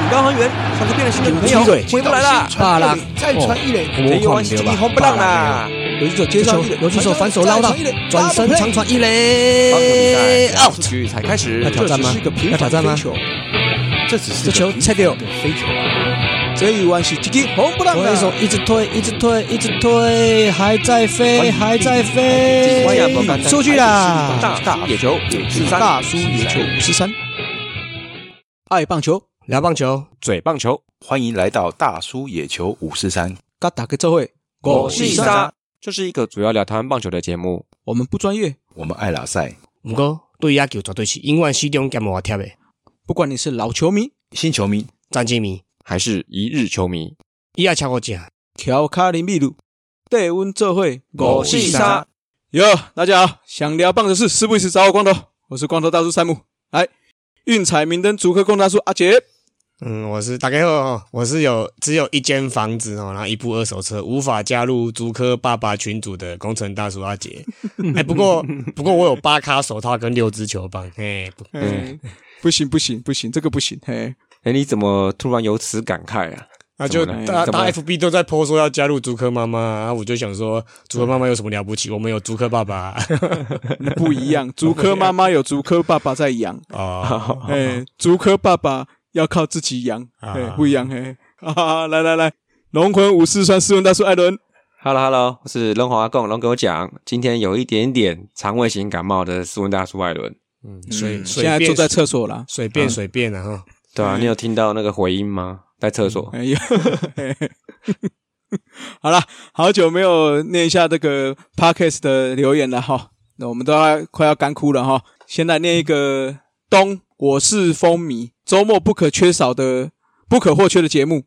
很高很远，像是变了心的女朋友回不来了。巴拉再传一垒，这一弯是吉红不让啦。游击手接球，游击手反手捞到，转身长传一垒赛，out。局才开始要，挑战吗这只是个？平要挑战吗凡飞？球，这只是这球个菜掉，飞球。这一弯是吉吉红不让投手，一直推，一直推，一直推，还在飞，还在飞，出去啦！大野球五四三，大叔野球五十三，爱棒球，聊棒球，嘴棒球，欢迎来到大叔野球五四三。嘎打个这会，我是沙，这是一个主要聊台湾棒球的节目。我们不专业，我们爱拉赛，不过对野球绝对是永远始终兼无贴的。不管你是老球迷、新球迷。战绩迷，还是一日球迷，伊也超我讲。乔卡林秘鲁，带阮做会，我是沙。哟，大家好，想聊棒球事，事不宜迟，找我光头，我是光头大叔山姆。来，运彩明灯主客控大叔阿杰，嗯，我是大概哦，我是有只有一间房子哦，然后一部二手车，无法加入租科爸爸群组的工程大叔阿杰。哎，不过不过我有八卡手套跟六支球棒，嘿，不嗯，不行不行不行，这个不行，嘿，哎，你怎么突然有此感慨啊？那就大大怎么了 FB 都在 po 说要加入足科妈妈，然后我就想说，足科妈妈有什么了不起？我们有足科爸爸 不一样。竹科妈妈有竹科爸爸在养，哦，哎，竹科爸爸要靠自己养，啊。哎，不一样，嘿，啊，来来来，龙魂武士川斯文大叔艾伦，Hello Hello，我是龙华贡龙给我讲，今天有一点点肠胃型感冒的斯文大叔艾伦，嗯，水嗯水现在坐在厕所啦，随便随便啊哈，对啊，你有听到那个回音吗？在厕所，哎呀，嘿嘿。好了，好久没有念一下这个 podcast 的留言了哈，那我们都要快要干枯了哈，先来念一个东，我是风靡，周末不可缺少的、不可或缺的节目，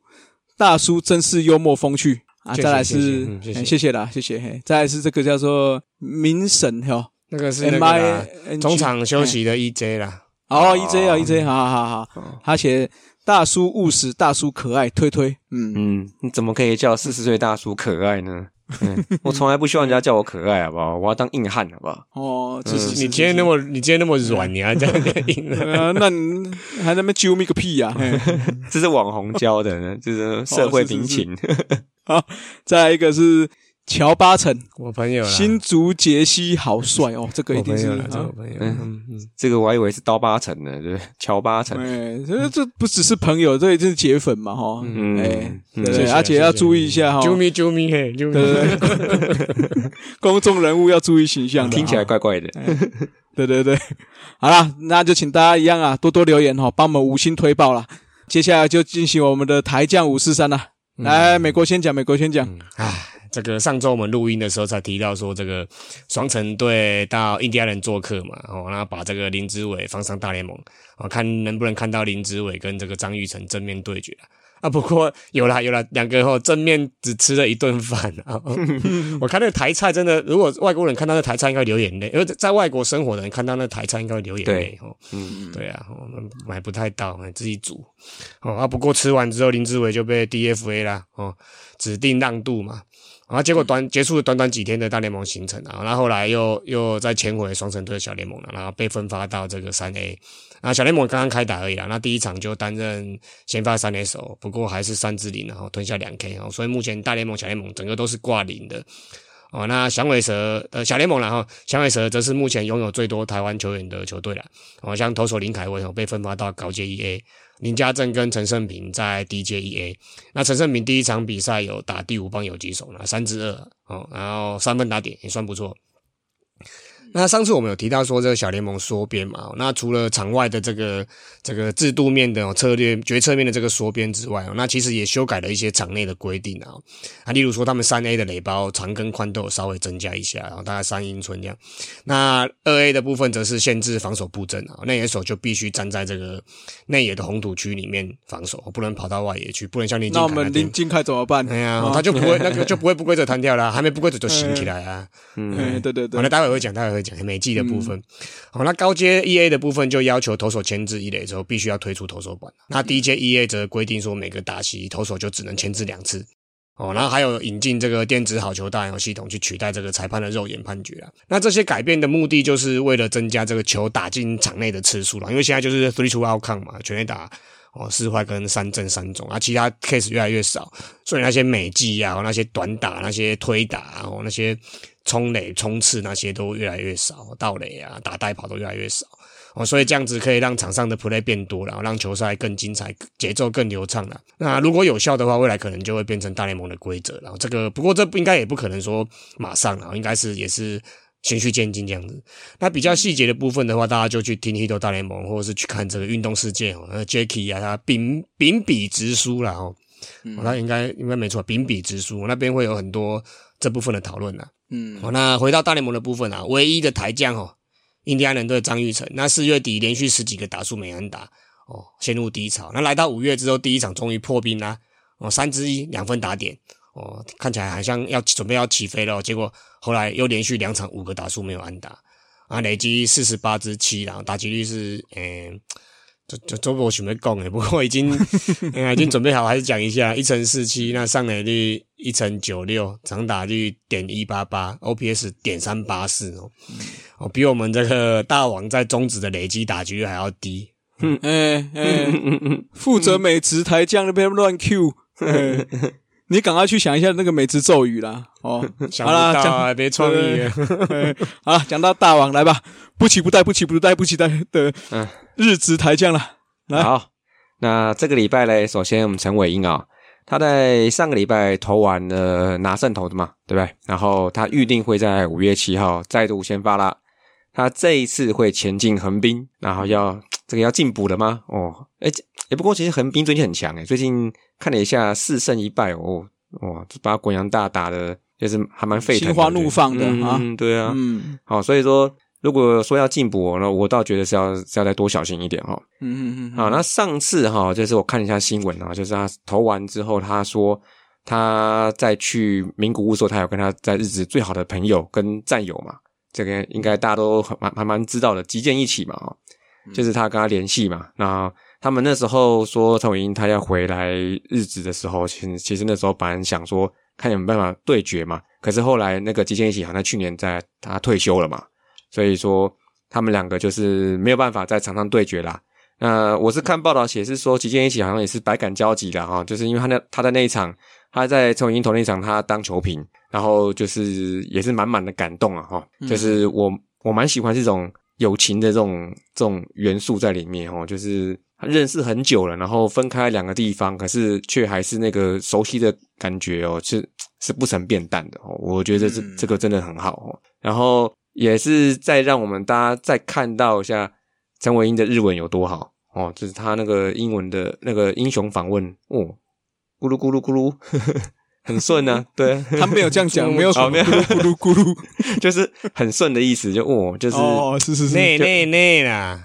大叔真是幽默风趣。啊！再来是嗯谢谢。哎谢谢啦，谢谢嘿，再来是这个叫做民神哈那个是那，M 个 I 中场休息的 EJ 啦，哦，EJ 啊，EJ，好好好好，他写大叔务实，大叔可爱，推推，嗯，嗯，你怎么可以叫四十岁大叔可爱呢？嗯，我从来不希望人家叫我可爱，好不好？我要当硬汉，好不好？哦，就是你今天那么你今天那么软，你还这样硬那你还在那边揪咪个屁呀、嘿 这是网红教的呢，就是社会民情。好，再来一个是乔巴城，我朋友啦，新竹杰西好帅哦，这个一定是我朋友啦，这啊我朋友，嗯嗯嗯，这个我还以为是刀疤城呢，对不对？乔八城。哎，这这不只是朋友，这也是铁粉嘛哈，嗯哎，嗯。对对，谢谢而且要注意一下哈，啾咪啾咪嘿，啾咪，对。对对，公众人物要注意形象的，听起来哈。怪怪的。对对对，好啦，那就请大家一样啊，多多留言哈，帮我们五星推爆啦。接下来就进行我们的台将五四三啦。来，美国先讲，美国先讲。唉，这个上周我们录音的时候才提到说，这个双城队到印第安人做客嘛，哦，然后把这个林志伟放上大联盟，哦，看能不能看到林志伟跟这个张玉成正面对决啊。啊，不过有啦有啦，两个后正面只吃了一顿饭啊。哦 我看那个台菜真的，如果外国人看到那台菜应该流眼泪，因为在外国生活的人看到那台菜应该会流眼泪哦。嗯，对啊，我们买不太到，自己煮。哦啊，不过吃完之后，林志伟就被 DFA 啦，哦，指定让渡嘛。啊结果短结束了短短几天的大联盟行程啊，然后后来又又再迁回双城队的小联盟了，然后被分发到这个三 A。啊，小联盟刚刚开打而已啦，那第一场就担任先发三垒手，不过还是三支零，然后吞下两 K 哦，所以目前大联盟、小联盟整个都是挂零的。哦，那响尾蛇呃小联盟了哈响尾蛇则是目前拥有最多台湾球员的球队了。哦，像投手林凯文哦被分发到高阶一 A，林家正跟陈胜平在低阶一 A。那陈胜平第一场比赛有打第五棒有几手呢三支二哦，然后三分打点也算不错。那上次我们有提到说这个小联盟缩编嘛，哦那除了场外的这个这个制度面的、哦、策略决策面的这个缩编之外，哦，那其实也修改了一些场内的规定啊。啊，例如说他们三 A 的垒包长跟宽都有稍微增加一下，然后大概三英寸这样。那二 A 的部分则是限制防守布阵啊，内野手就必须站在这个内野的红土区里面防守，不能跑到外野去，不能像林金那我凯那边们林金凯怎么办？哎呀，哦他就不会那个 就不会不规则弹跳啦，还没不规则就醒起来啊。嗯，对对对好，那，待会会讲，待会会讲美技的部分。好，那高阶 E A 的部分就要求投手签字一垒之后，必须要推出投手板。那低阶 E A 则规定说，每个打席投手就只能签字两次。哦，然后还有引进这个电子好球大球系统去取代这个裁判的肉眼判决啊。那这些改变的目的就是为了增加这个球打进场内的次数了，因为现在就是 three two outcome 嘛，全垒打哦，四坏跟三正三中啊，其他 case 越来越少，所以那些美技啊，那些短打、那些推打，哦，那些冲垒、冲刺那些都越来越少，盗垒啊、打带跑都越来越少。哦，所以这样子可以让场上的 play 变多，然后让球赛更精彩，节奏更流畅了。那如果有效的话，未来可能就会变成大联盟的规则。然后这个不过这不应该也不可能说马上啊，应该是也是循序渐进这样子。那比较细节的部分的话，大家就去听《h i t 大联盟》，或者是去看这个运动世界哦。那 Jacky 啊，他秉秉笔直书了哦，他应该应该没错，秉笔直书那边会有很多这部分的讨论啊。嗯好，那回到大联盟的部分啊，唯一的台将哦。印第安人队张玉成，那四月底连续十几个打数没安打，哦，陷入低潮。那来到五月之后，第一场终于破冰啦，哦，三支一两分打点，哦，看起来好像要准备要起飞了。结果后来又连续两场五个打数没有安打，啊，累积四十八支七，然后打击率是，嗯。就就周我准备讲诶，不过已经 已经准备好，还是讲一下一乘四七，那上垒率一乘九六，长打率点一八八，OPS 点三八四哦，哦，比我们这个大王在中职的累积打击率还要低。哎哎，负责美职台将那边乱 Q，你赶快去想一下那个美职咒语啦。哦，想好啦，不到讲啊，别创意了。好了，讲到大王来吧，不期不待，不期不待，不期待的嗯日职台将了。来好，那这个礼拜嘞，首先我们陈伟英啊，他在上个礼拜投完了拿胜投的嘛，对不对？然后他预定会在五月七号再度先发啦。他这一次会前进横滨，然后要这个要进补了吗？哦，哎，也不过其实横滨最近很强哎，最近看了一下四胜一败哦，哇，把国阳大打的，就是还蛮沸腾的，心花怒放的啊对啊，嗯。好，所以说如果说要进补，那我倒觉得是要是要再多小心一点哈、哦。嗯嗯嗯，好，那上次哈，就是我看了一下新闻啊，就是他投完之后，他说他在去名古屋的时候，他有跟他在日子最好的朋友跟战友嘛，这个应该大家都很蛮还蛮知道的，击剑一起嘛，哦，就是他跟他联系嘛，那他们那时候说陈伟英他要回来日子的时候，其实其实那时候本来想说看有没有办法对决嘛，可是后来那个击剑一起好像去年在他退休了嘛，所以说他们两个就是没有办法在场上对决啦。那我是看报道写是说，击剑一起好像也是百感交集的哈，就是因为他那他在那一场，他在陈伟英投那一场，他当球评，然后就是也是满满的感动啊哈，就是我我蛮喜欢这种友情的这种这种元素在里面哦，就是认识很久了，然后分开两个地方，可是却还是那个熟悉的感觉哦，是是不曾变淡的哦，我觉得这这个真的很好哦，然后也是再让我们大家再看到一下陈伟英的日文有多好哦，就是他那个英文的那个英雄访问哦，咕噜咕噜咕噜，很顺啊，对。啊，他没有这样讲，没有什么哦没有。咕噜咕噜咕噜。就是很顺的意思，就哦，就是哦，是是是，内内内啦，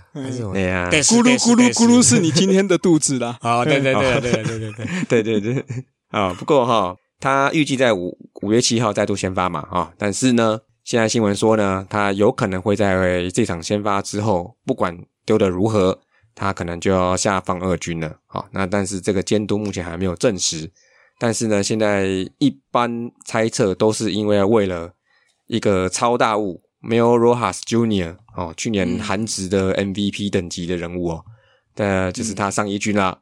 哎呀，对咕噜咕噜咕噜是你今天的肚子啦。哦，对对对对对对对对，对对对，啊、不过哈，他预计在五五月七号再度先发嘛，啊、但是呢，现在新闻说呢，他有可能会在这场先发之后，不管丢的如何，他可能就要下放二军了，好、那但是这个监督目前还没有证实，但是呢，现在一般猜测都是因为为了一个超大物 Mel Rojas Junior 哦，去年韩职的 MVP 等级的人物哦，呃，就是他上一军啦。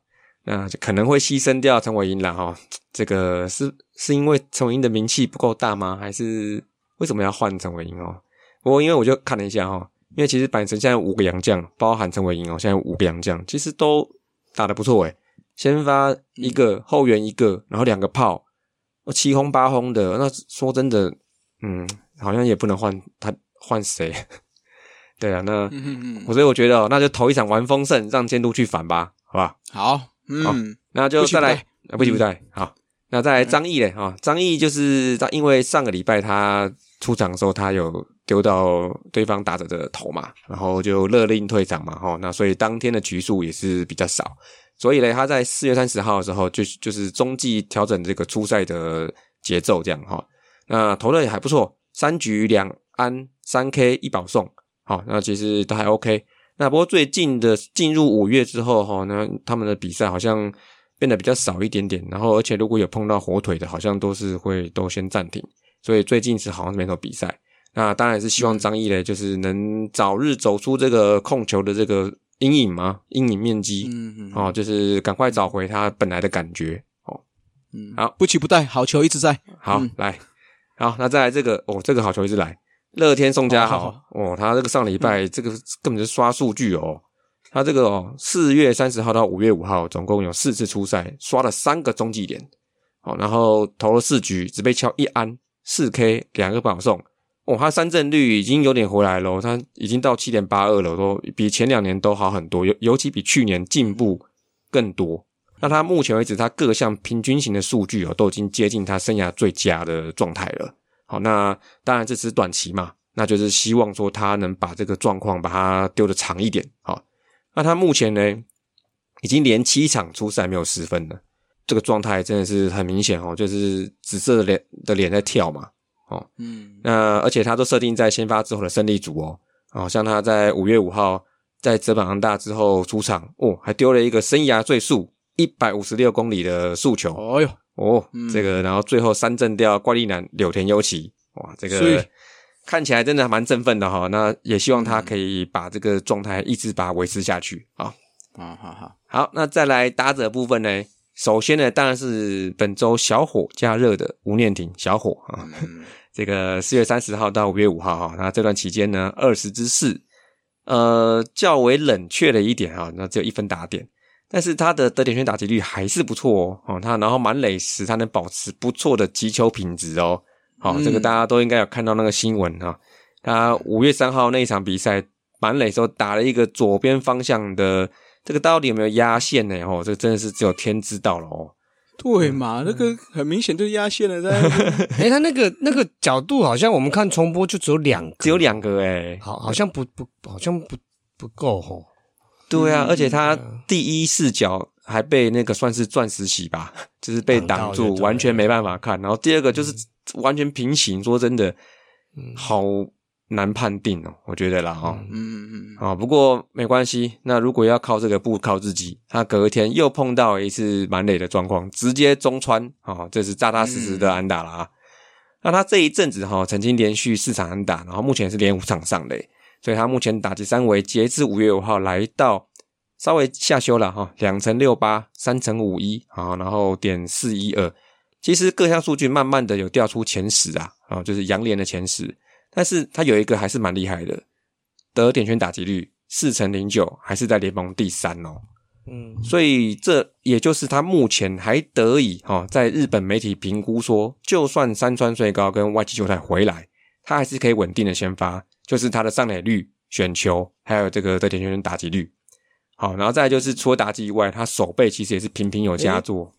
那就可能会牺牲掉陈伟英了哈。这个是是因为陈伟英的名气不够大吗？还是为什么要换陈伟英哦？不过因为我就看了一下哈，因为其实板神现在五个洋将，包含陈伟英哦，现在五个洋将其实都打得不错诶。先发一个，后援一个，然后两个炮，哦七轰八轰的。那说真的，嗯，好像也不能换他换谁。对啊，那我所以我觉得哦，那就头一场玩丰盛，让监督去反吧，好吧？好，嗯，那就再来不期不待。好，那再来张毅嘞啊，张毅就是他，因为上个礼拜他出场的时候，他有丢到对方打者的头嘛，然后就勒令退场嘛，哈，那所以当天的局数也是比较少，所以嘞，他在四月三十号的时候就就是中继调整这个初赛的节奏，这样哈，那投的也还不错，三局两安三 K 一保送，好，那其实都还 OK。那不过最近的进入五月之后哈，那他们的比赛好像变得比较少一点点，然后而且如果有碰到火腿的，好像都是会都先暂停，所以最近是好像是没什么比赛。那当然是希望张毅嘞，就是能早日走出这个控球的这个阴影嘛？阴影面积，嗯嗯哦，就是赶快找回他本来的感觉。哦，嗯。好。不期不待，好球一直在。好，嗯。来，好，那再来这个哦，这个好球一直来，乐天宋家好豪好。哦，他这个上礼拜、这个根本就是刷数据哦，他这个哦，四月三十号到五月五号总共有四次出赛，刷了三个中继点，哦，然后投了四局，只被敲一安，四 K 两个保送。哦，他三振率已经有点回来了，他已经到七点八二了，都比前两年都好很多，尤尤其比去年进步更多。那他目前为止，他各项平均型的数据哦，都已经接近他生涯最佳的状态了。好，那当然这只是短期嘛，那就是希望说他能把这个状况把它丢的长一点。好，那他目前呢，已经连七场出赛没有失分了，这个状态真的是很明显哦，就是紫色的脸的脸在跳嘛。哦嗯那而且他都设定在先发之后的胜利组哦，哦，像他在五月五号在泽本航大之后出场哦，还丢了一个生涯最速一百五十六公里的速球哦哟，哦，嗯这个然后最后三振掉怪力男柳田优起，哇，这个看起来真的蛮振奋的哈、那也希望他可以把这个状态一直把它维持下去啊。好好好，好，那再来打者部分呢？首先呢，当然是本周小火加热的吴念庭小火啊。嗯 这个四月三十号到五月五号哈，那这段期间呢，二十之四，呃，较为冷却了一点哈，那只有一分打点，但是他的得点圈打击率还是不错哦，哦，他然后满垒时他能保持不错的击球品质哦，好、嗯这个大家都应该有看到那个新闻哈，他五月三号那一场比赛满垒时候打了一个左边方向的，这个到底有没有压线呢？哦，这真的是只有天知道了哦。对嘛，那个很明显就压线了，在 哎，他那个那个角度好像我们看重播就只有两个，只有两个诶、好，好像不不，好像不不够吼。对啊，嗯而且他第一视角还被那个算是钻石洗吧，就是被挡住，完全没办法看。然后第二个就是完全平行，说真的，好难判定哦，我觉得啦哈。嗯嗯啊，不过没关系。那如果要靠这个，不靠自己。他隔天又碰到一次满垒的状况，直接中穿啊，这是扎扎实实的安打了啊。那他这一阵子哈，曾经连续四场安打，然后目前是连五场上垒，所以他目前打击三围截至五月五号来到稍微下修了哈，两成六八，三成五一啊，然后点四一二。其实各项数据慢慢的有掉出前十啊，啊，就是杨联的前十，但是他有一个还是蛮厉害的，得点圈打击率四成零九，还是在联盟第三哦。嗯，所以这也就是他目前还得以哈、哦，在日本媒体评估说，就算山川最高跟外籍球台回来，他还是可以稳定的先发，就是他的上垒率、选球，还有这个得点圈打击率。好，然后再来就是除了打击以外，他手背其实也是频频有佳作。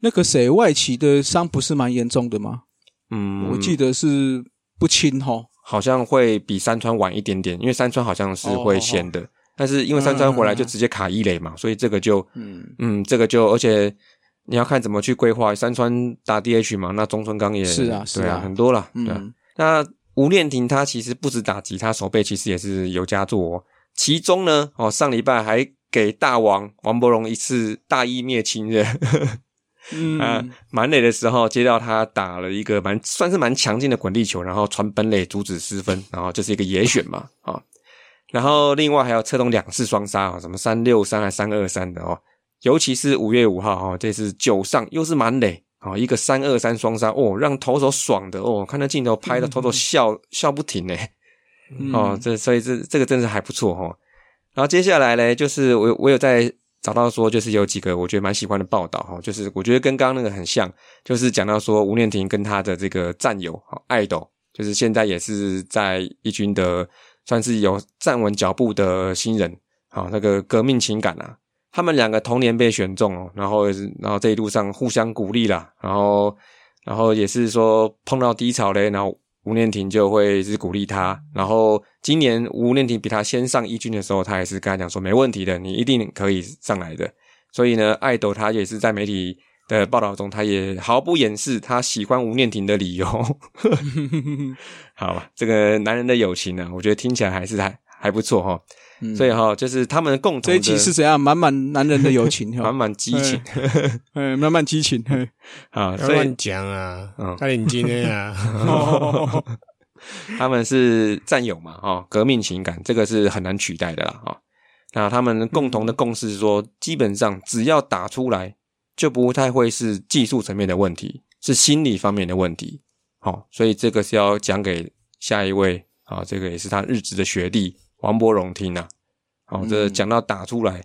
那个谁外企的伤不是蛮严重的吗？嗯，我记得是不轻哈。好像会比山川晚一点点，因为山川好像是会先的，但是因为山川回来就直接卡一垒嘛，所以这个就嗯嗯，这个就而且你要看怎么去规划。山川打 DH 嘛，那中村刚也是啊是对啊，啊很多了。对啊嗯那吴念庭他其实不止打击，他手背其实也是有佳作、哦。其中呢，哦，上礼拜还给大王王柏荣一次大义灭亲的，啊嗯，满垒的时候接到他打了一个蛮算是蛮强劲的滚地球，然后传本垒阻止失分，然后这是一个野选嘛，啊、然后另外还有策动两次双杀啊，什么三六三还三二三的哦，尤其是五月五号哦，这次九上又是满垒啊，一个三二三双杀哦，让投手爽的哦，看那镜头拍的投手笑、笑不停呢。嗯。哦，这所以这这个真是还不错哦。然后接下来呢，就是我我有在找到说，就是有几个我觉得蛮喜欢的报道哈，就是我觉得跟刚刚那个很像，就是讲到说吴念庭跟他的这个战友哈爱豆，就是现在也是在一军的算是有站稳脚步的新人，好那个革命情感啊，他们两个同年被选中哦，然后然后这一路上互相鼓励啦，然后然后也是说碰到低潮嘞，然后吴念婷就会是鼓励他，然后今年吴念婷比他先上一军的时候，他也是跟他讲说没问题的，你一定可以上来的。所以呢，爱豆他也是在媒体的报道中，他也毫不掩饰他喜欢吴念婷的理由。好吧，这个男人的友情呢、我觉得听起来还是还还不错哈。嗯。所以哈，就是他们共同的这一集是怎样？满满男人的友情，满 哈，满激情。哎，满满激情，嘿啊，乱讲啊嗯，他领金的啊，他们是战友嘛，哈、革命情感这个是很难取代的啦，哈、那他们共同的共识是说，基本上只要打出来，就不太会是技术层面的问题，是心理方面的问题。好、所以这个是要讲给下一位啊，这个也是他日职的学弟王伯荣听啊。好、这讲到打出来，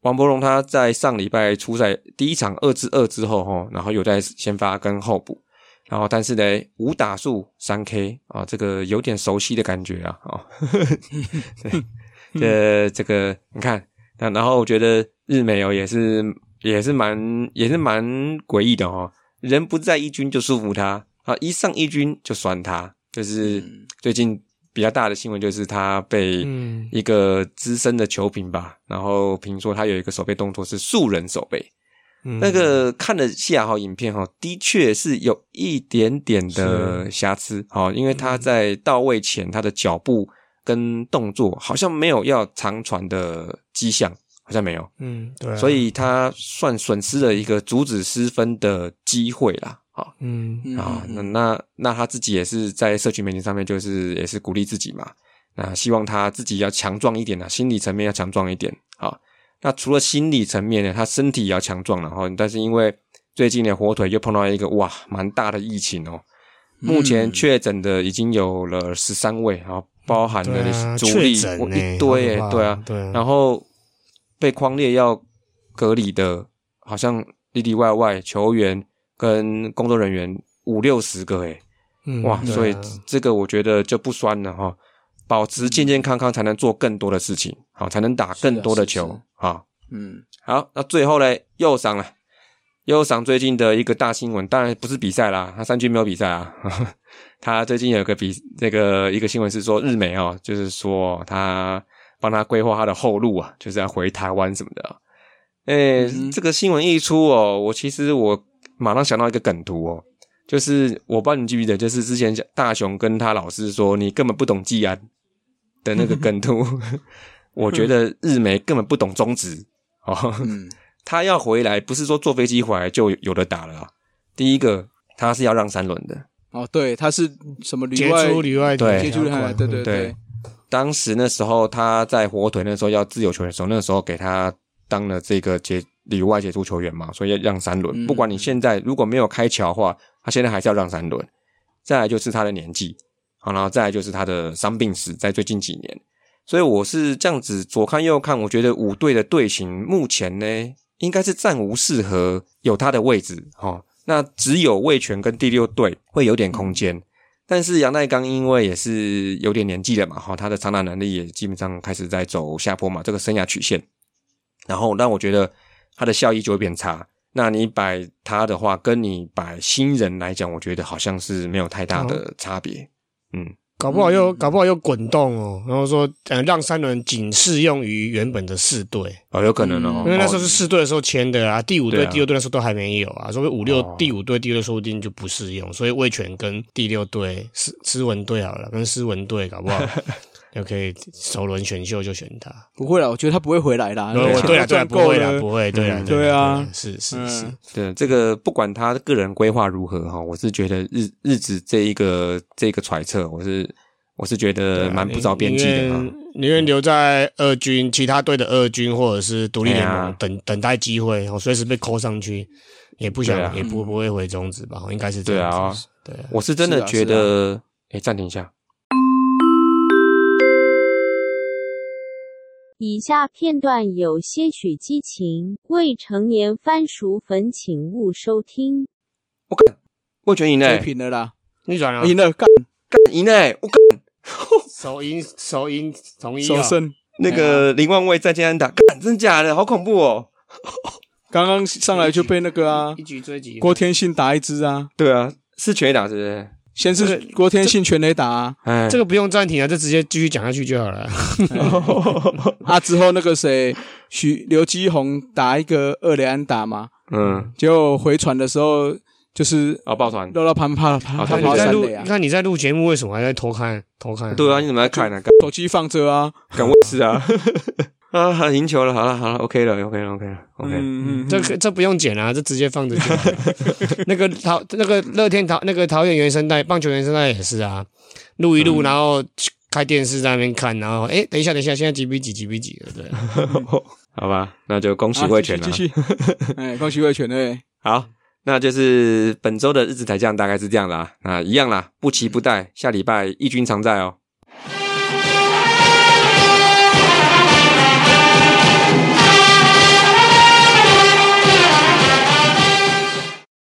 王伯荣他在上礼拜初赛第一场二至二之后，哈，然后有在先发跟候补，然后但是呢，五打数三 K 啊，这个有点熟悉的感觉啊，哦，对，呃，这个你看，那然后我觉得日美哦也是也是蛮也是蛮诡异的哦，人不在一军就束缚他啊，一上一军就酸他，就是最近比较大的新闻就是他被嗯。一个资深的球评吧，然后评说他有一个手背动作是素人手背，嗯。那个看了下哈影片哈，的确是有一点点的瑕疵哈，因为他在到位前他的脚步跟动作好像没有要长传的迹象，好像没有，嗯，对啊，所以他算损失了一个阻止失分的机会啦。好嗯嗯啊，那那那他自己也是在社群媒体上面，就是也是鼓励自己嘛。那希望他自己要强壮一点啊，心理层面要强壮一点啊。那除了心理层面呢，他身体也要强壮然后。但是因为最近的，火腿又碰到一个哇蛮大的疫情哦，目前确诊的已经有了十三位啊，包含了主力一堆对啊，对啊，然后被框列要隔离的，好像里里外外球员跟工作人员五六十个诶，哇！嗯对啊所以这个我觉得就不酸了哈，保持健健康康才能做更多的事情，好才能打更多的球啊。嗯好，那最后呢，右赏了。右赏最近的一个大新闻，当然不是比赛啦，他三军没有比赛啊。他最近有个比那个一个新闻是说日美哦，就是说他帮他规划他的后路啊，就是要回台湾什么的、啊。诶、嗯这个新闻一出哦，我其实我马上想到一个梗图哦，就是我不知道你记不记得，就是之前大雄跟他老师说你根本不懂季安的那个梗图，我觉得日媒根本不懂中职哦。嗯他要回来，不是说坐飞机回来就有的打了、啊。第一个，他是要让三轮的。哦，对，他是什么里外出里外对接出里外，对对对，当时那时候他在火腿那时候要自由球员的时候，那时候给他当了这个杰里外杰出球员嘛，所以要让三轮。嗯不管你现在如果没有开桥的话，他现在还是要让三轮。再来就是他的年纪，好，然后再来就是他的伤病史，在最近几年。所以我是这样子左看右看，我觉得五队的队形目前呢，应该是暂无适合有他的位置哦。那只有魏权跟第六队会有点空间，但是杨代刚因为也是有点年纪了嘛，哈，他的长打能力也基本上开始在走下坡嘛，这个生涯曲线。然后让我觉得他的效益就会变差。那你摆它的话，跟你摆新人来讲，我觉得好像是没有太大的差别。嗯，搞不好又搞不好又滚动哦，然后说呃让三轮仅适用于原本的四队，哦，有可能哦，嗯因为那时候是哦四队的时候签的啊，第五队、啊。第六队那时候都还没有啊，所以五六、哦。第五队、第六队说不定就不适用，所以魏权跟第六队斯斯文队好了，跟斯文队搞不好就可以首轮选秀就选他。不会了，我觉得他不会回来啦。对对啊对啊，不会啦，了不会，对啊嗯对啊是是嗯是，对这个不管他个人规划如何哈，我是觉得日日子这一个这个揣测，我是我是觉得蛮不着边际的啊。宁愿宁愿留在二军，其他队的二军或者是独立联盟、等等待机会，我随时被扣上去，也不想、啊也不不会回中职吧？应该是这样对啊。对啊，我是真的觉得，哎，暂停一下，以下片段有些许激情，未成年番薯粉请勿收听。魏权赢追嘞，平了啦，你转了，赢了，干干赢嘞，我干手赢手赢同一首胜。那个林万卫在建安打，干真假的，好恐怖哦。刚刚上来就被那个啊一局追击，郭天信打一支啊，对啊，是全垒打是不是？先是郭天信全垒打啊，哎，这个不用暂停啊，就直接继续讲下去就好了。啊之后那个谁许刘基宏打一个二连安打嘛，嗯，结果回传的时候就是啊，抱团。绕到旁怕他他哦对跑你在录，三垒啊你，看你在录节目，为什么还在偷看偷看？对啊，你怎么在看呢？干手机放着啊，干我也是啊。啊，赢球了，好了好了，OK 了，OK 了，OK 了，OK。嗯嗯，这个这不用剪啊，这直接放着就好。那个桃那个乐天桃那个桃园原声带棒球原声带也是啊，录一录，然后开电视在那边看，然后哎，等一下，等一下，现在几比几，几比几了，对啊，好吧，那就恭喜啊魏权了继。续，继续 哎，恭喜魏权哎，好，那就是本周的日子台将大概是这样啦。啊一样啦，不期不待，下礼拜义军常在哦。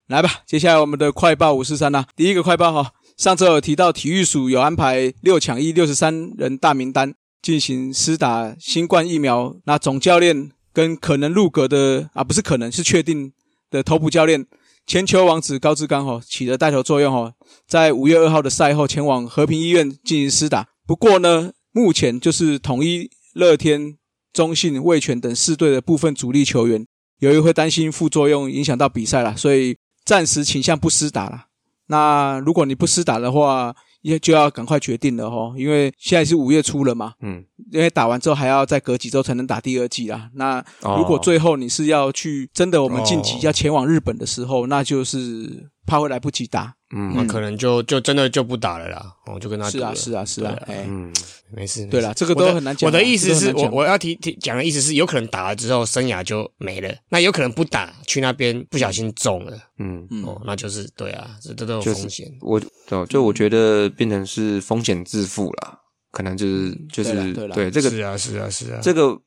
来吧，接下来我们的快报五四三啦。第一个快报哈，上周有提到体育署有安排六抢一六十三人大名单进行施打新冠疫苗，那总教练跟可能入阁的啊，不是可能是确定的头部教练千秋王子高志刚哈起了带头作用哈，在五月二号的赛后前往和平医院进行施打。不过呢，目前就是统一、乐天、中信、味全等四队的部分主力球员，由于会担心副作用影响到比赛啦，所以暂时倾向不施打了。那如果你不施打的话，也就要赶快决定了哈，因为现在是五月初了嘛，嗯，因为打完之后还要再隔几周才能打第二季啦。那哦如果最后你是要去真的我们晋级哦要前往日本的时候，那就是怕会来不及打。嗯。那可能就就真的就不打了啦，我就跟他是啊，是啊，是啊，对哎，嗯，没事，对了，这个都很难讲啊。我的意思是我我要提提讲的意思是，有可能打了之后生涯就没了，那有可能不打去那边不小心中了，嗯，嗯。哦，那就是对啊，这这都有就是风险。我就就我觉得变成是风险自负了，可能就是就是对这个是啊，是啊，是啊，这个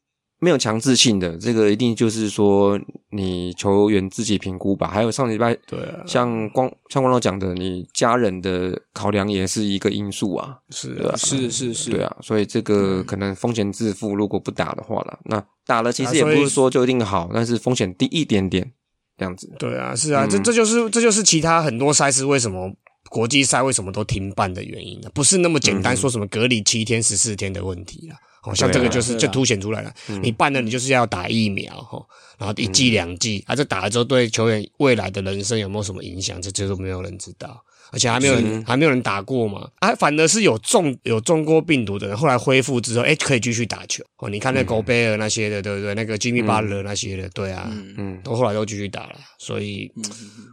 没有强制性的，这个一定就是说你球员自己评估吧。还有上礼拜对啊，像光像光头讲的，你家人的考量也是一个因素啊，是啊。啊，是是是，对啊，所以这个可能风险自负，如果不打的话了，那打了其实也不是说就一定好，但是风险低一点点这样子。对啊，是啊，嗯。这这就是这就是其他很多赛事为什么国际赛为什么都停办的原因了，不是那么简单说什么隔离七天十四天的问题啦。好、像这个就是就凸显出来了，你办了你就是要打疫苗哈，然后一剂两剂，啊，这打了之后对球员未来的人生有没有什么影响，这这都没有人知道。而且还没有人还没有人打过嘛，啊，反而是有中有中过病毒的人，后来恢复之后，哎，可以继续打球哦。你看那狗贝尔那些的，对不对？那个吉米巴勒那些的，对啊，嗯，都后来都继续打了，所以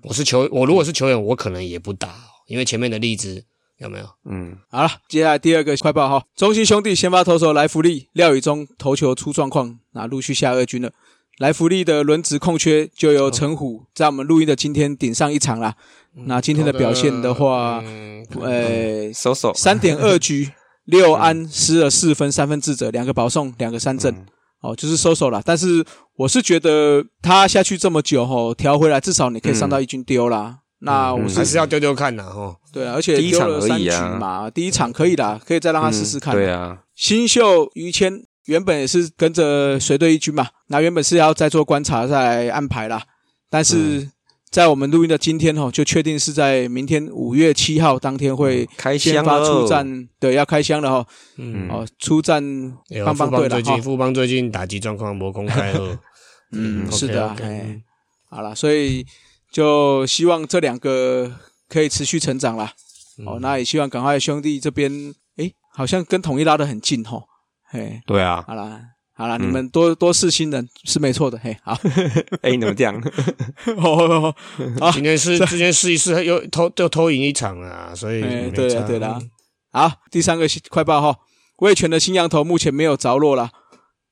我是球，我如果是球员，我可能也不打，因为前面的例子有没有？嗯，好了，接下来第二个快报哈，中信兄弟先发投手来福利廖宇中投球出状况，那陆续下二军了。来福利的轮值空缺就由陈虎在我们录音的今天顶上一场啦。那今天的表现的话，嗯，呃，收手，三点二局六安失了四分，三分自责，两个保送，两个三振，哦，就是收手了。但是我是觉得他下去这么久吼，调回来至少你可以上到一军丢啦。那我还是要丢丢看呐，吼。对啊，而且第一场丢了三局嘛，第一场可以的，可以再让他试试看。对啊，新秀于谦原本也是跟着随队一军嘛，那原本是要再做观察再安排啦，但是在我们录音的今天哦，就确定是在明天五月七号当天会开箱发箱出战，对，要开箱了哈，嗯，哦，出战有棒棒队了最近，富邦最近打击状况没公开哦。嗯，是的哎，好了，所以就希望这两个可以持续成长啦。嗯。哦，那也希望赶快兄弟这边，诶，好像跟统一拉得很近吼，嘿，对啊，好啦，好啦，嗯。你们多多试新人是没错的，嘿，好，哎，你怎么这样？哦，好，今天是之前试一试，又偷又偷赢一场啊，所以哎没差对了对了，好，第三个快报哈，魏权的新羊头目前没有着落啦。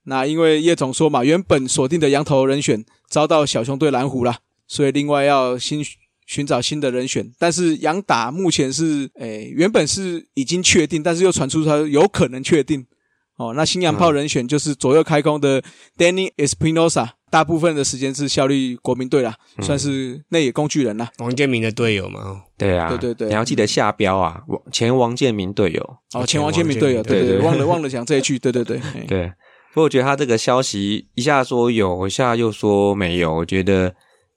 那因为叶总说嘛，原本锁定的羊头人选遭到小熊队蓝湖啦，所以另外要新寻找新的人选。但是杨打目前是，诶，原本是已经确定，但是又传出他有可能确定。哦，那新洋炮人选就是左右开弓的 Danny Espinosa，大部分的时间是效力国民队啦，算是内野工具人啦。王建民的队友嘛，哦对啊，对对对你要记得下标啊，王前王建民队友。哦，前王建民队友，对对，对对忘了忘了讲这一句，对对对，对，不过我觉得他这个消息一下说有，一下又说没有，我觉得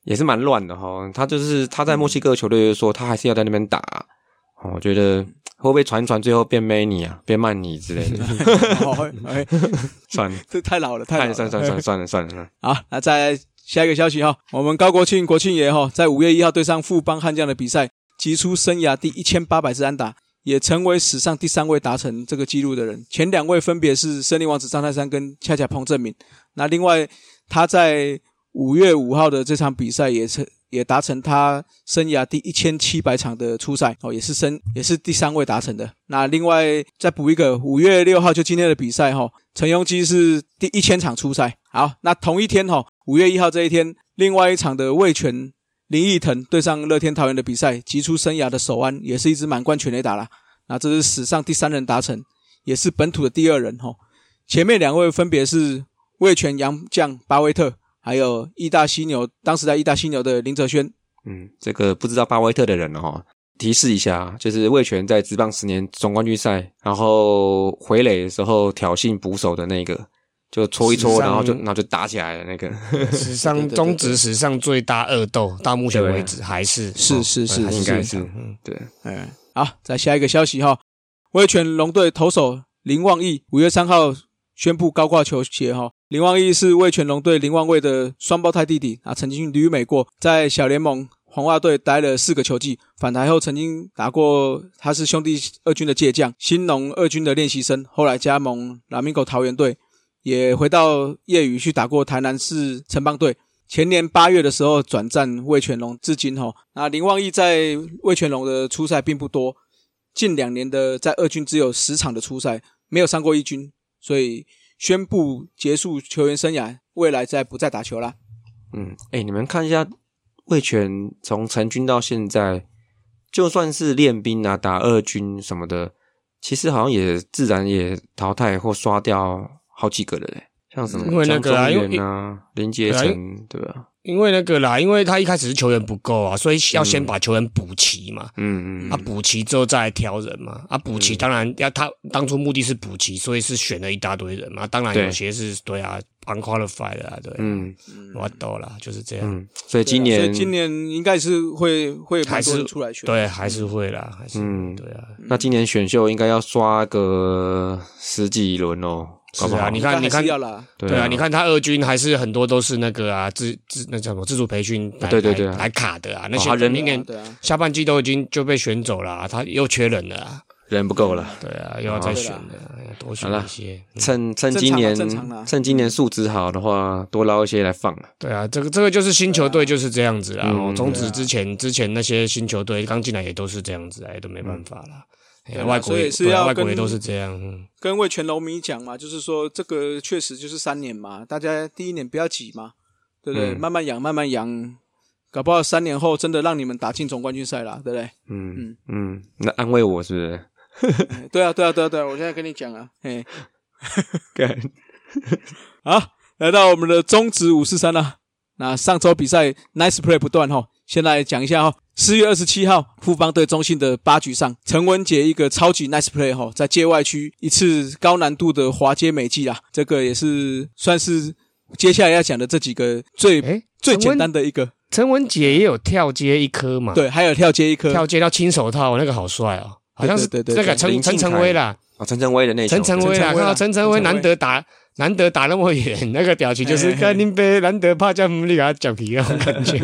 也是蛮乱的哈。他就是他在墨西哥球队就说他还是要在那边打，哦，我觉得会不会传一传最后变 many 啊，变曼尼之类的？算了，这太老了，太老了，算了算算算了算了算了，好，那再来下一个消息哈，我们高国庆国庆爷哈，在五月一号对上富邦悍将的比赛，击出生涯第一千八百支安打，也成为史上第三位达成这个纪录的人。前两位分别是森林王子张泰山跟恰恰彭正明。那另外他在五月五号的这场比赛也是也达成他生涯第一千七百场的初赛哦，也是生也是第三位达成的。那另外再补一个，五月六号就今天的比赛哈，陈庸基是第一千场初赛。好，那同一天哈，五月一号这一天，另外一场的魏权林奕腾对上乐天桃园的比赛，击出生涯的首安，也是一支满贯全垒打啦。那这是史上第三人达成，也是本土的第二人哈。前面两位分别是魏权洋将巴威特，还有义大犀牛，当时在义大犀牛的林哲轩。嗯，这个不知道巴威特的人哦，提示一下，就是魏权在职棒十年总冠军赛，然后回垒的时候挑衅捕手的那个，就搓一搓，然后就然后就打起来了那个。史上 中职史上最大恶斗，到目前为止还是是是是应该是嗯对，哎，好，再下一个消息哈，魏权龙队投手林望义五月三号宣布高挂球鞋哈。林旺义是魏全龙队林旺卫的双胞胎弟弟啊，曾经旅美过，在小联盟黄袜队待了四个球季，返台后曾经打过，他是兄弟二军的借将，新农二军的练习生，后来加盟拉米狗桃园队，也回到业余去打过台南市城邦队。前年八月的时候转战魏全龙，至今哈，那林旺义在魏全龙的出赛并不多，近两年的在二军只有十场的出赛，没有上过一军，所以宣布结束球员生涯，未来再不再打球啦。嗯，哎，你们看一下魏权从成军到现在，就算是练兵啊、打二军什么的，其实好像也自然也淘汰或刷掉好几个了嘞，像什么江中源啊、林杰对啊成，对吧？因为那个啦，因为他一开始是球员不够啊，所以要先把球员补齐嘛。嗯嗯啊，补齐之后再来挑人嘛。啊，补齐当然要他当初目的是补齐，所以是选了一大堆人嘛。当然有些是对啊，unqualified 啊，对啊，嗯我懂了，就是这样。嗯，所以今年啊所年以今年应该是会会还是人出来选，对，还是会啦，还是嗯对啊。那今年选秀应该要刷个十几轮哦，搞不好是啊，你看，你看。对啊，你看他二军还是很多都是那个啊，自自那叫什么自主培训来，对对对来来卡的啊，那些人明年下半季都已经就被选走了啊，他又缺人了啊，人不够了。对啊，又要再选了，多选一些。嗯趁趁今年趁今年素质好的话，多捞一些来放啊。对啊，这个这个就是新球队就是这样子啦。嗯哦，中职对啊之前之前那些新球队刚进来也都是这样子，哎，都没办法啦。哎对啊外国也所以是要跟外国也都是这样。嗯跟魏全龙迷讲嘛，就是说这个确实就是三年嘛，大家第一年不要急嘛，对不对？嗯慢慢养，慢慢养，搞不好三年后真的让你们打进总冠军赛啦，对不对？嗯嗯嗯，那安慰我是不是？哎 对啊，对啊，对啊，对啊，我现在跟你讲啊，嘿，干 好，来到我们的中职五四三啦。那上周比赛 nice play 不断哈，先来讲一下哈。四月二十七号，富邦对中信的八局上，陈文杰一个超级 nice play 哈，在界外区一次高难度的滑接美技啦，这个也是算是接下来要讲的这几个最哎，最简单的一个。陈文杰也有跳接一颗嘛？，对，还有跳接一颗，跳接到亲手套，那个好帅哦，好像是那个陈陈陈晨威啦，哦，陈晨威的那球陈晨威啦，看到陈晨威啦陈陈威难得打难得打那么远，那个表情就是嘿嘿嘿跟林杯难得怕叫你给他讲皮那种感觉。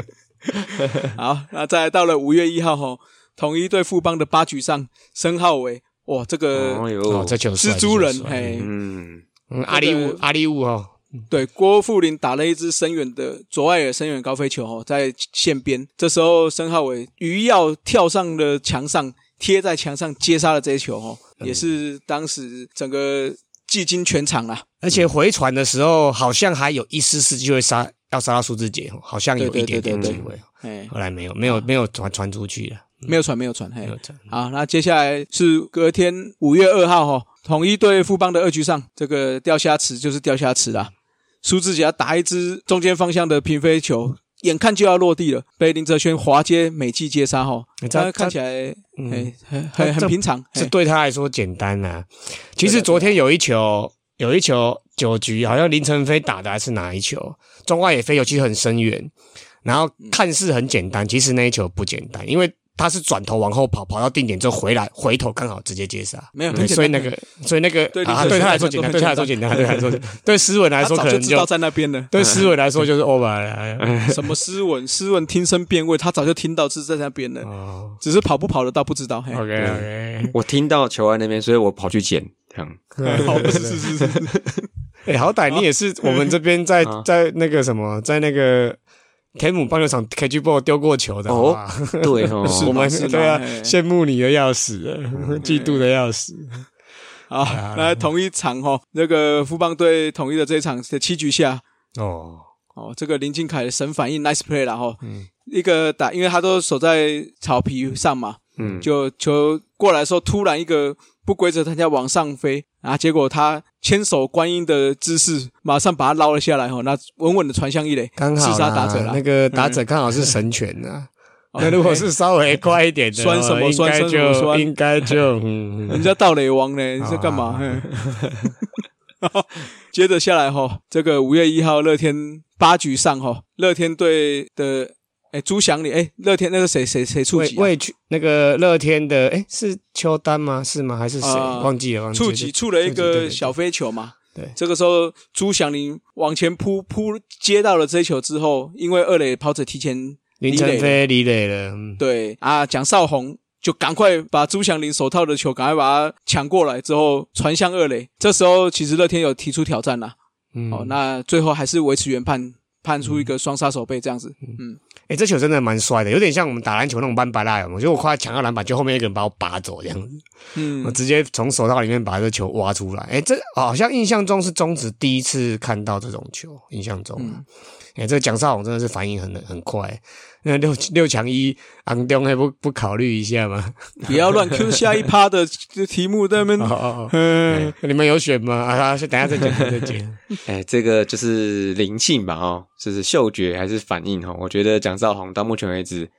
好，那再来到了五月一号哈，统一对富邦的八局上，申浩伟，哇，这个哦这球帅蜘蛛人这球，帅嘿，嗯。嗯，阿里这个乌阿里乌哦，对，郭富林打了一支深远的左外野深远高飞球哦，在线边。这时候申浩伟鱼要跳上了墙上，贴在墙上接杀了这一球哦，也是当时整个技惊全场啊。而且回传的时候好像还有一丝丝机会杀，要杀到苏志杰哦，好像有一点点机会，哎，后来没有，没有，没有传传出去了，没有传，没有传，嘿没有。传。好，那接下来是隔天五月二号哈，统一对富邦的二局上，这个钓虾池就是钓虾池啦。苏志杰打一支中间方向的平飞球，眼看就要落地了，被林哲轩滑接美记接杀哈。他看起来，嗯哎，很很很平常，这对他来说简单啊。其实昨天有一球，有一球九局，好像林晨飞打的还是哪一球，中外野飞球其实很深远，然后看似很简单，其实那一球不简单，因为他是转头往后跑，跑到定点之后回来，回头刚好直接接杀。对，没有所以那个，所以那个啊，对他来说简单，对他来说简单，对他来说，对斯文来说可能早就知道在那边了。对斯文来说就是 over 了。什么斯文，斯文听声辨位，他早就听到是在那边了，哦只是跑不跑得到不知道。嘿，，OK OK，我听到球在那边，所以我跑去捡，这样。不，是是是是，哎，好歹你也是我们这边在啊在那个什么，在那个天母棒球场 KG 波丢过球的，哦对哦，我们是吗对啊，羡慕你的要死，嫉妒的要死。好，来同一场哈，那个富邦队统一的这一场的七局下，哦，哦，这个林敬凯的神反应，nice play 了哈，嗯。一个打，因为他都守在草皮上嘛，嗯，就球过来的时候，突然一个不规则弹跳往上飞，然后结果他千手观音的姿势，马上把他捞了下来哈，那稳稳的传向一垒，刺刚好啦杀打者啦。那个打者刚好是神拳呐。哦那如果是稍微快一点的，酸什么应酸酸什么该就酸。应该就嗯，人家盗垒王呢，你在干嘛？接着下来哈，这个五月一号乐天八局上哈，乐天队的哎朱祥林哎，乐天那个谁谁谁触及那个乐天的，哎，是邱丹吗？是吗？还是谁？啊忘记了，忘记了触及触了一个小飞球嘛。对这个时候朱祥林往前扑扑接到了这一球之后，因为二垒跑者提前林晨飞离垒了，嗯对啊，蒋少红就赶快把朱祥林手套的球赶快把它抢过来之后传向二垒。这时候其实乐天有提出挑战啦，嗯哦，那最后还是维持原判，判出一个双杀手背这样子。嗯，哎、这球真的蛮帅的，有点像我们打篮球那种班巴拉，我觉得？我快抢到篮板，就后面一个人把我拔走这样子，嗯我直接从手套里面把这球挖出来。哎、这好像印象中是中职第一次看到这种球，印象中。嗯哎、这个蒋少红真的是反应很很快，那六六强一昂东还不不考虑一下吗？不要乱 Q 下一趴的题目在那边哦。哦哦，嗯，你们有选吗？啊，等一下再讲，再讲。哎，这个就是灵性吧，哦，就是嗅觉还是反应哈？我觉得蒋少红到目前为止，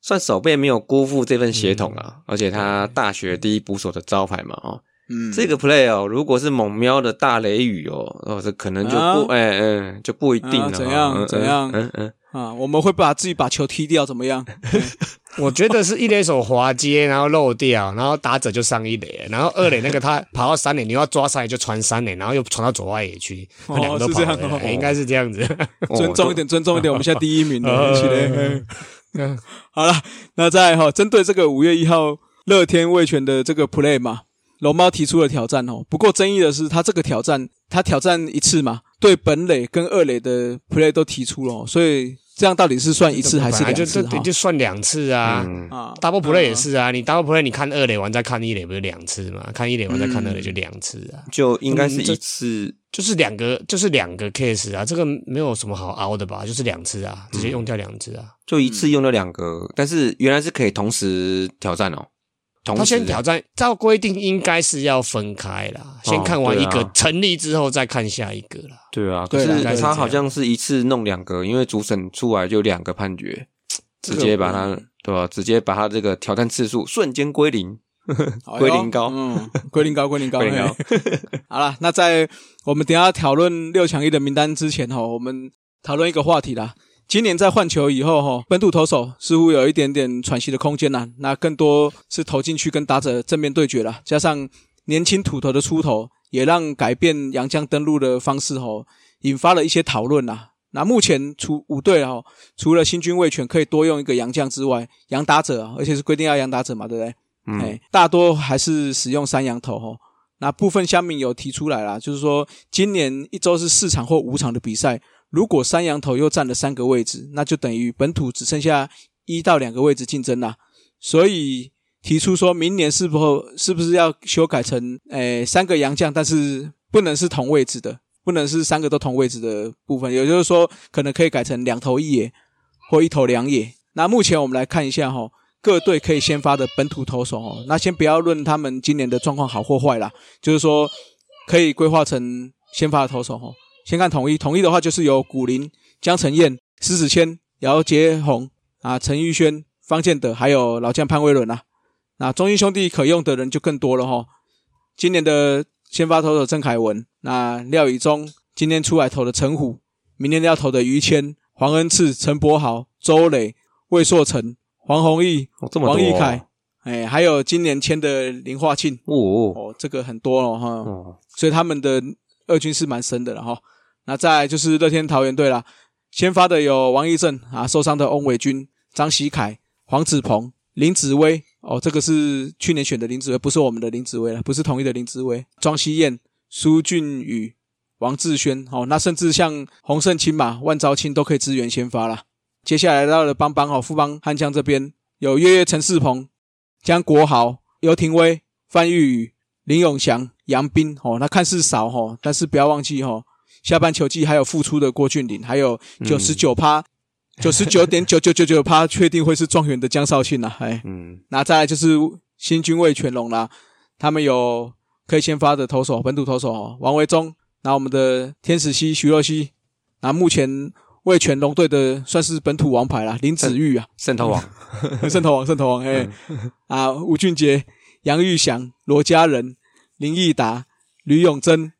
算手背没有辜负这份血统啊，而且他大学第一捕手的招牌嘛，哦，嗯这个 play 哦，如果是猛喵的大雷雨哦，哦，这可能就不，啊哎嗯，就不一定了哦。啊怎样嗯怎样嗯嗯，啊，我们会把自己把球踢掉，怎么样？我觉得是一垒手滑接，然后漏掉，然后打者就上一垒，然后二垒那个他跑到三垒，你要抓三垒就传三垒，然后又传到左外野去，哦两个都跑是这样应该是这样子。哦尊重一点，尊重一点，我们现在第一名了，呃一起来。嗯好了，那再来哈，针对这个五月一号乐天卫权的这个 play 嘛，龙猫提出了挑战哦。不过争议的是，他这个挑战，他挑战一次嘛，对本垒跟二垒的 play 都提出了哦，所以这样到底是算一次还是两次就？就就算两次啊。嗯啊 double play 也是啊，你 double play 你看二垒完再看一垒不是两次嘛？看一垒完再看二垒就两次啊，就应该是一次，就是两个就是两个 case 啊，这个没有什么好凹的吧？就是两次啊，直接用掉两次啊。就一次用了两个，但是原来是可以同时挑战哦。同他先挑战，照规定应该是要分开啦，先看完一个成立之后再看下一个啦。对啊，可是他好像是一次弄两个，因为主审出来就两个判决，直接把他对吧？直接把他这个挑战次数瞬间归零，归零高嗯，归零高，归零高，归零高。好了，那在我们等一下讨论六强一的名单之前哈，我们讨论一个话题啦。今年在换球以后哈，本土投手似乎有一点点喘息的空间啦。那更多是投进去跟打者正面对决了，加上年轻土头的出头，也让改变洋将登陆的方式哈，引发了一些讨论啦。那目前除五队哈，除了新军卫权可以多用一个洋将之外，洋打者啊，而且是规定要洋打者嘛，对不对？嗯哎，大多还是使用三洋头吼。那部分乡民有提出来啦，就是说今年一周是四场或五场的比赛，如果三羊头又占了三个位置，那就等于本土只剩下一到两个位置竞争啦。所以提出说明年是否是不是要修改成诶三个洋将，但是不能是同位置的，不能是三个都同位置的部分，也就是说可能可以改成两头一野或一头两野。那目前我们来看一下哈，各队可以先发的本土投手哦，那先不要论他们今年的状况好或坏啦，就是说可以规划成先发的投手哦。先看统一，统一的话就是由古林、江承彦、石子谦、姚杰宏啊、陈玉轩、方建德，还有老将潘威伦啊。那中英兄弟可用的人就更多了哈。今年的先发投手郑凯文，那廖以中今天出来投的陈虎，明天要投的于谦、黄恩赐、陈柏豪、周磊、魏硕成、黄宏毅、哦这么多王义凯，哎，还有今年签的林化庆，哦哦，这个很多了哈。哦，所以他们的二军是蛮深的了哈。那再就是乐天桃园队啦，先发的有王义正啊，受伤的翁伟军、张喜凯、黄子鹏、林子威哦，这个是去年选的林子威，不是我们的林子威了，不是统一的林子威。庄熙燕、苏俊宇、王志轩哦，那甚至像洪胜清嘛、万昭清都可以支援先发啦。接下来到了邦邦哦，富邦悍将这边有月月陈世鹏、江国豪、尤廷威、范玉宇、林永祥、杨斌哦，那看似少哦，但是不要忘记哦，下半球季还有复出的郭俊麟，还有九十九趴。九十九点九九九九趴确定会是状元的江少庆啦，哎，嗯。那再来就是新军卫全龙啦，他们有可以先发的投手，本土投手哦，王维忠，那我们的天使西徐若曦，那目前卫全龙队的算是本土王牌啦，林子玉啊，渗透网，渗透王，渗透王，哎，啊，吴俊杰、杨玉祥、罗家人、林义达、吕永贞、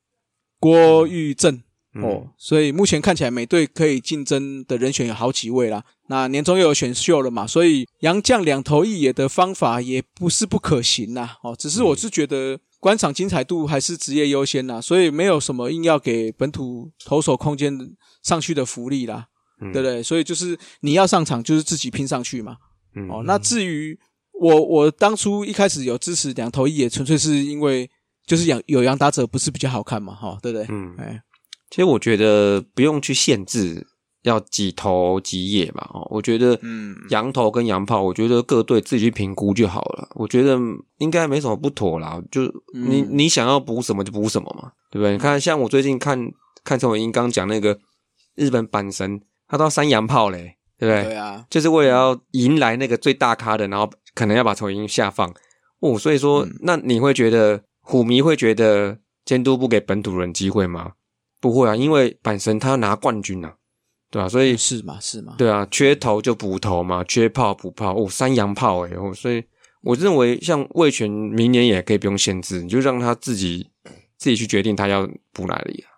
郭玉正。嗯哦，所以目前看起来每队可以竞争的人选有好几位啦。那年终又有选秀了嘛，所以杨将两头一野的方法也不是不可行呐。哦，只是我是觉得官场精彩度还是职业优先啦，所以没有什么硬要给本土投手空间上去的福利啦，嗯对不对？所以就是你要上场，就是自己拼上去嘛。嗯哦，那至于我，我当初一开始有支持两头一野，纯粹是因为就是养有杨打者不是比较好看嘛，哈、对不对？嗯哎，其实我觉得不用去限制要几头几野嘛，哦，我觉得嗯羊头跟羊炮，我觉得各队自己去评估就好了。我觉得应该没什么不妥啦，就你、嗯你想要补什么就补什么嘛，对不对？你看，像我最近看看陈伟英刚讲那个日本阪神，他都要三洋炮嘞，对不对？对啊，就是为了要迎来那个最大咖的，然后可能要把陈伟英下放哦。所以说，嗯那你会觉得虎迷会觉得监督不给本土人机会吗？不会啊，因为阪神他要拿冠军啊，对吧、所以是嘛是嘛，对啊，缺头就补头嘛，缺炮补炮哦，三洋炮诶、哦，所以我认为像魏权明年也可以不用限制，你就让他自己自己去决定他要补哪里啊。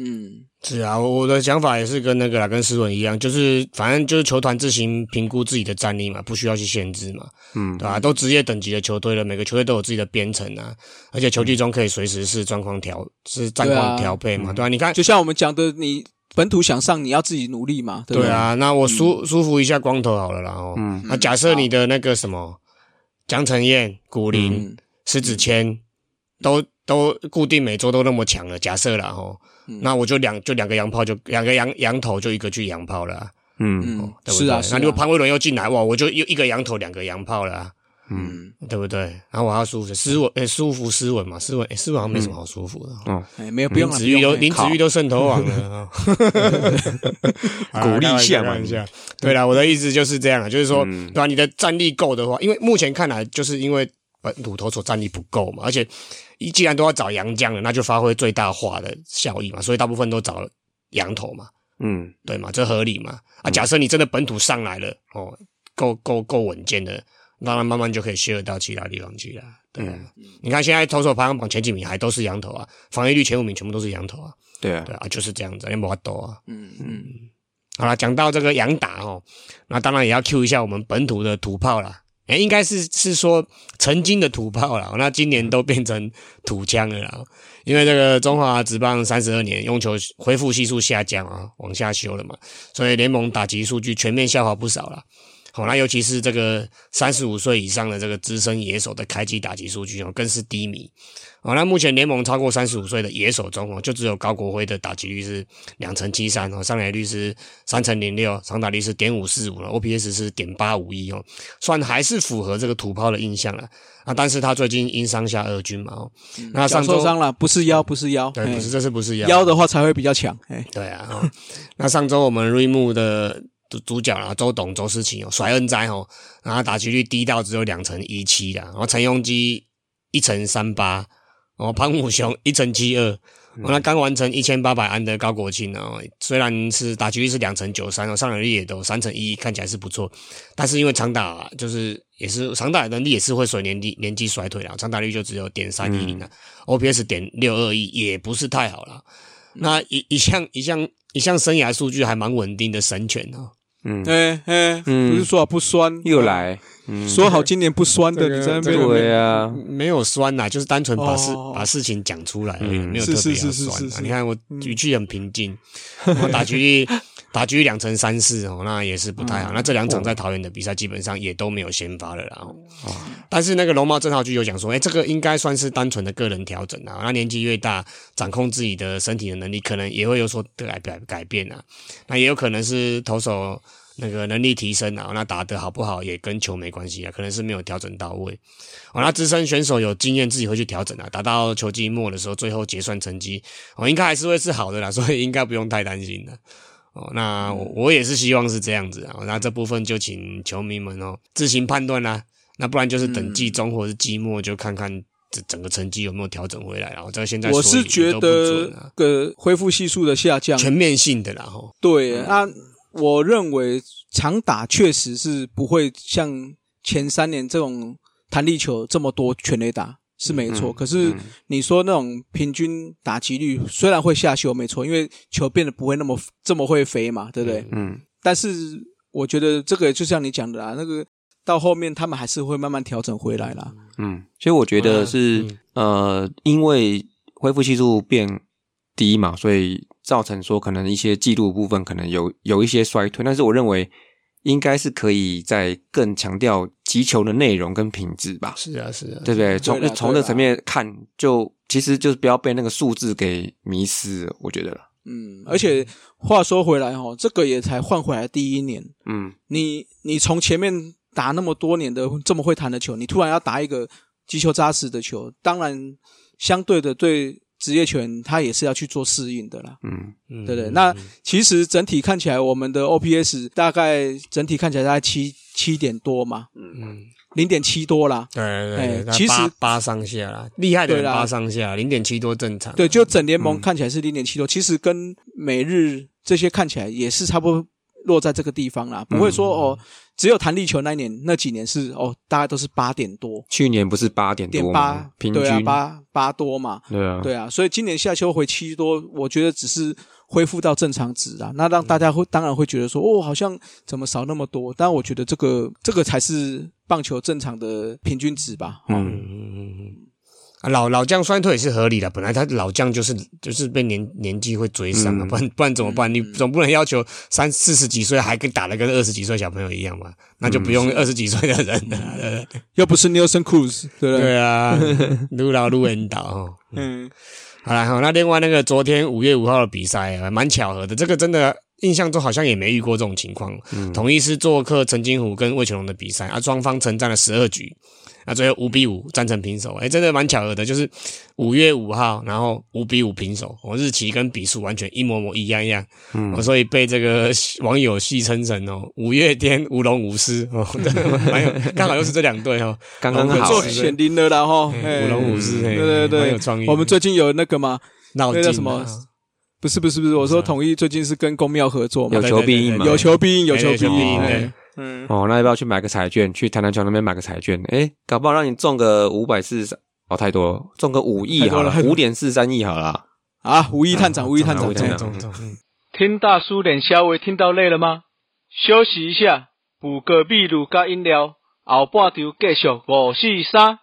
嗯。是啊，我的想法也是跟那个啦，跟思文一样，就是反正就是球团自行评估自己的战力嘛，不需要去限制嘛，嗯对吧、都职业等级的球队了，每个球队都有自己的编程啊，而且球季中可以随时是状况调是战况调配嘛，对吧、你看，就像我们讲的，你本土想上，你要自己努力嘛，对不对？对啊，那我舒、舒服一下光头好了啦，哦，嗯那假设你的那个什么江承彦、古林、嗯。石子谦都都固定每周都那么强了，假设了吼，嗯那我就两就两个洋炮就两个洋羊头就一个去洋炮了啊，嗯嗯，对不对？是啊，是啊那如果潘威伦又进来哇，我就又一个羊头两个洋炮了啊，嗯嗯，对不对？然后我要舒服斯文，诶，舒服斯文嘛，斯文，诶，斯文好像没什么好舒服的。哦，哎，没有不用子玉都林子玉都渗透网了啊 鼓励一下嘛 一下。对啦，我的意思就是这样啊，就是说，嗯对吧？你的战力够的话，因为目前看来，就是因为本土投手战力不够嘛，而且一既然都要找洋将了，那就发挥最大化的效益嘛，所以大部分都找洋头嘛，嗯对嘛，这合理嘛。啊，假设你真的本土上来了，哦，够够够稳健的，当然慢慢就可以削弱到其他地方去了。对啊、你看现在投手排行榜前几名还都是羊头啊，防御率前五名全部都是羊头啊，对啊对，啊，就是这样子，没法斗啊。嗯嗯好了，讲到这个洋打哦，那当然也要 Q 一下我们本土的土炮啦。哎，应该是是说曾经的土炮了，那今年都变成土枪了啦。因为这个中华职棒三十二年用球恢复系数下降啊，往下修了嘛，所以联盟打击数据全面下滑不少了。好，那尤其是这个三十五岁以上的这个资深野手的开机打击数据哦，更是低迷。哦，那目前联盟超过三十五岁的野手中哦，就只有高国辉的打击率是两成七三哦，上垒率是三成零六，长打率是点五四五了，OPS 是点八五一哦，算还是符合这个土炮的印象了啊。但是他最近因伤下二军嘛哦，那脚上周受伤了，不是腰，不是腰，对，哎不是这是不是腰腰的话才会比较强，哎，对啊，哦、那上周我们瑞木的主主角啊，周董周思齐哦，甩恩哉哦，然后打击率低到只有两成一七啦，然后陈庸基一成三八，哦，潘武雄一乘七二。哦，那刚完成一千八百安的高国庆哦，虽然是打击率是两成九三哦，上垒率也都三成一，看起来是不错，但是因为长打就是也是长打能力也是会随年纪年纪衰退啦，长打率就只有点三一零了，OPS 点六二一也不是太好了。那一一项一项一项生涯数据还蛮稳定的神犬哦，嗯，哎不是说好不酸，又来，嗯，说好今年不酸的，你在那边对啊，没有酸呐、就是单纯把事、哦。把事情讲出来而已，嗯。没有特别要是是是酸、啊。是是是。你看我语气很平静，我打局率打局两成三四哦，那也是不太好。那这两场在桃园的比赛基本上也都没有先发了啦。哦但是那个龙猫郑浩就有讲说，哎、这个应该算是单纯的个人调整啊。那年纪越大，掌控自己的身体的能力可能也会有所改改改变啊。那也有可能是投手那个能力提升啊，那打得好不好也跟球没关系啊，可能是没有调整到位。哦，那资深选手有经验，自己会去调整啊，打到球季末的时候，最后结算成绩，哦，应该还是会是好的啦，所以应该不用太担心的。哦，那我我也是希望是这样子啊，那这部分就请球迷们哦自行判断啦。那不然就是等季中或者是季末就看看这整个成绩有没有调整回来，然后在现在我是觉得啊个恢复系数的下降，全面性的啦吼。对，那我认为长打确实是不会像前三年这种弹力球这么多全垒打是没错。嗯可是嗯你说那种平均打击率虽然会下修，没错，因为球变得不会那么这么会飞嘛，对不对？嗯但是我觉得这个就像你讲的啦，那个到后面他们还是会慢慢调整回来啦。嗯，所以我觉得是、呃，因为恢复系数变低嘛，所以造成说可能一些记录部分可能有有一些衰退，但是我认为应该是可以在更强调击球的内容跟品质吧，是啊，是啊，对不对？从从这层面看，就其实就是不要被那个数字给迷失，我觉得了。嗯，而且话说回来哦，这个也才换回来第一年，嗯你你从前面打那么多年的这么会弹的球，你突然要打一个击球扎实的球，当然相对的对职业球员他也是要去做适应的啦。嗯嗯对不对？那嗯其实整体看起来，我们的 OPS 大概整体看起来大概七七点多嘛，嗯，零点七多啦。对对对，哎其实八八上下啦，厉害的八上下，零点七多正常。对，就整联盟嗯看起来是零点七多，其实跟美日这些看起来也是差不多落在这个地方啦，不会说哦，只有弹力球那一年那几年是哦，大概都是八点多，去年不是八点点多八吗？，平均对啊，八八多嘛，对啊，对啊，所以今年夏秋回七多，我觉得只是恢复到正常值啊。那让大家会当然会觉得说，哦，好像怎么少那么多？但我觉得这个这个才是棒球正常的平均值吧。嗯嗯嗯嗯。啊，老老将衰退也是合理的，本来他老将就是就是被年年纪会追上啊，嗯不然不然怎么办？你总不能要求三四十几岁还跟打的跟二十几岁小朋友一样嘛？那就不用二十几岁的人了，对不对又不是 Nelson Cruz，对不对？对啊，撸老撸人倒哦。嗯，好了，好，那另外那个昨天五月五号的比赛啊，蛮巧合的，这个真的印象中好像也没遇过这种情况。嗯统一是做客陈金虎跟魏全龙的比赛啊，双方曾战了十二局，啊，最后五比五战成平手，哎，真的蛮巧合的，就是五月五号，然后五比五平手，我、日期跟笔数完全一模模一样样，嗯。哦，所以被这个 网友戏称成哦五月天舞龙舞狮。哦，对蛮有 刚好又是这两队哦，刚刚好。做欸。显灵了啦哈。嘿舞龙舞狮，嘿对对对。蛮有创意。我们最近有那个嘛，闹劲那叫什么？啊不是不是不是，我说统一最近是跟公庙合作嘛。有，求必应嘛？有求必应，有求哎必应。哦，那要不要去买个彩券？去台南桥那边买个彩券？哎，搞不好让你中个五百四十哦，太多了，中个五亿好了五点四三亿好了。啊，五亿探长，五亿探长无意，探长中中中。听大叔脸稍微听到累了吗？休息一下，补个秘鲁加饮料，后半场继续五四三。